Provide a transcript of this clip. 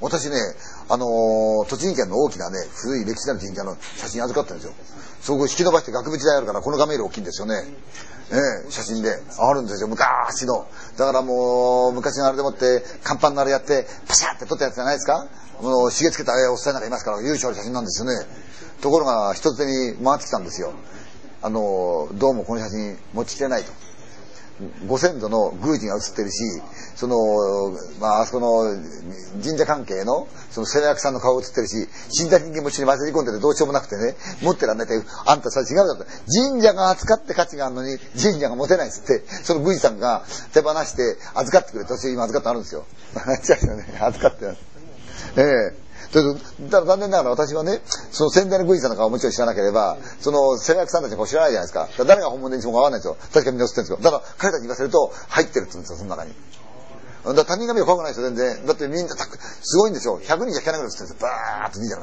私ね、あのー栃木県の大きなね、古い歴史のある神社の写真預かってるんですよ。そこ引き伸ばして額縁台あるから、この画面より大きいんですよね。ええ写真で。あるんですよ、昔の。だからもう、昔のあれでもって、看板のあれやって、パシャって撮ったやつじゃないですかもう、締め付けたおっさんなんかいますから、優勝の写真なんですよね。ところが、一つ手に回ってきたんですよ。あのーどうもこの写真持ちきれないと。ご先祖の宮司が写ってるし、その、まあ、あそこの神社関係の、その世話役さんの顔写ってるし、死んだ人間も一緒に混ぜ込んでてどうしようもなくてね、持ってらんないって、あんたそれ違うだと。神社が扱って価値があるのに、神社が持てないっつって、その宮司さんが手放して預かってくれて、私今預かってあるんですよ。違うよね、預かってます。ええそれとただ残念ながら私はね、その先代の宮司さんの顔もちろん知らなければ、その世話役さんたちの顔知らないじゃないですか。か誰が本物で一番わかんないですよ。確かみんな知ってるんですよ。だから彼たちに言わせると、入ってるって言うんですよ、その中に。だ他人が見ると怖くないですよ、全然。だってみんなたく、すごいんですよ。100人じゃ聞かないぐらいですよ。バーッと見てる。